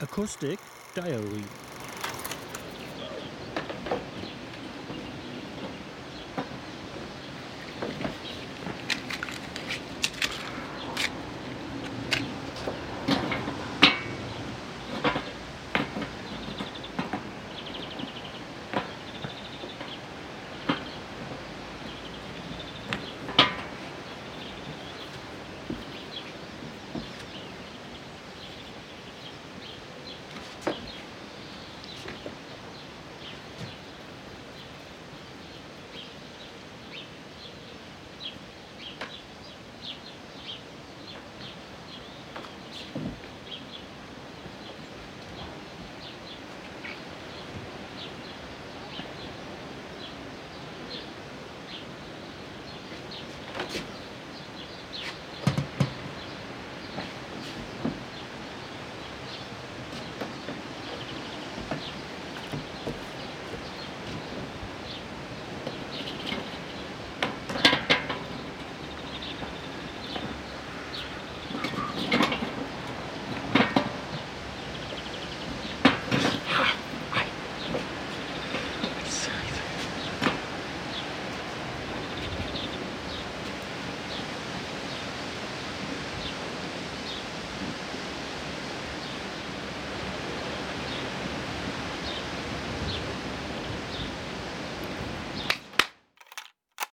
Acoustic Diary.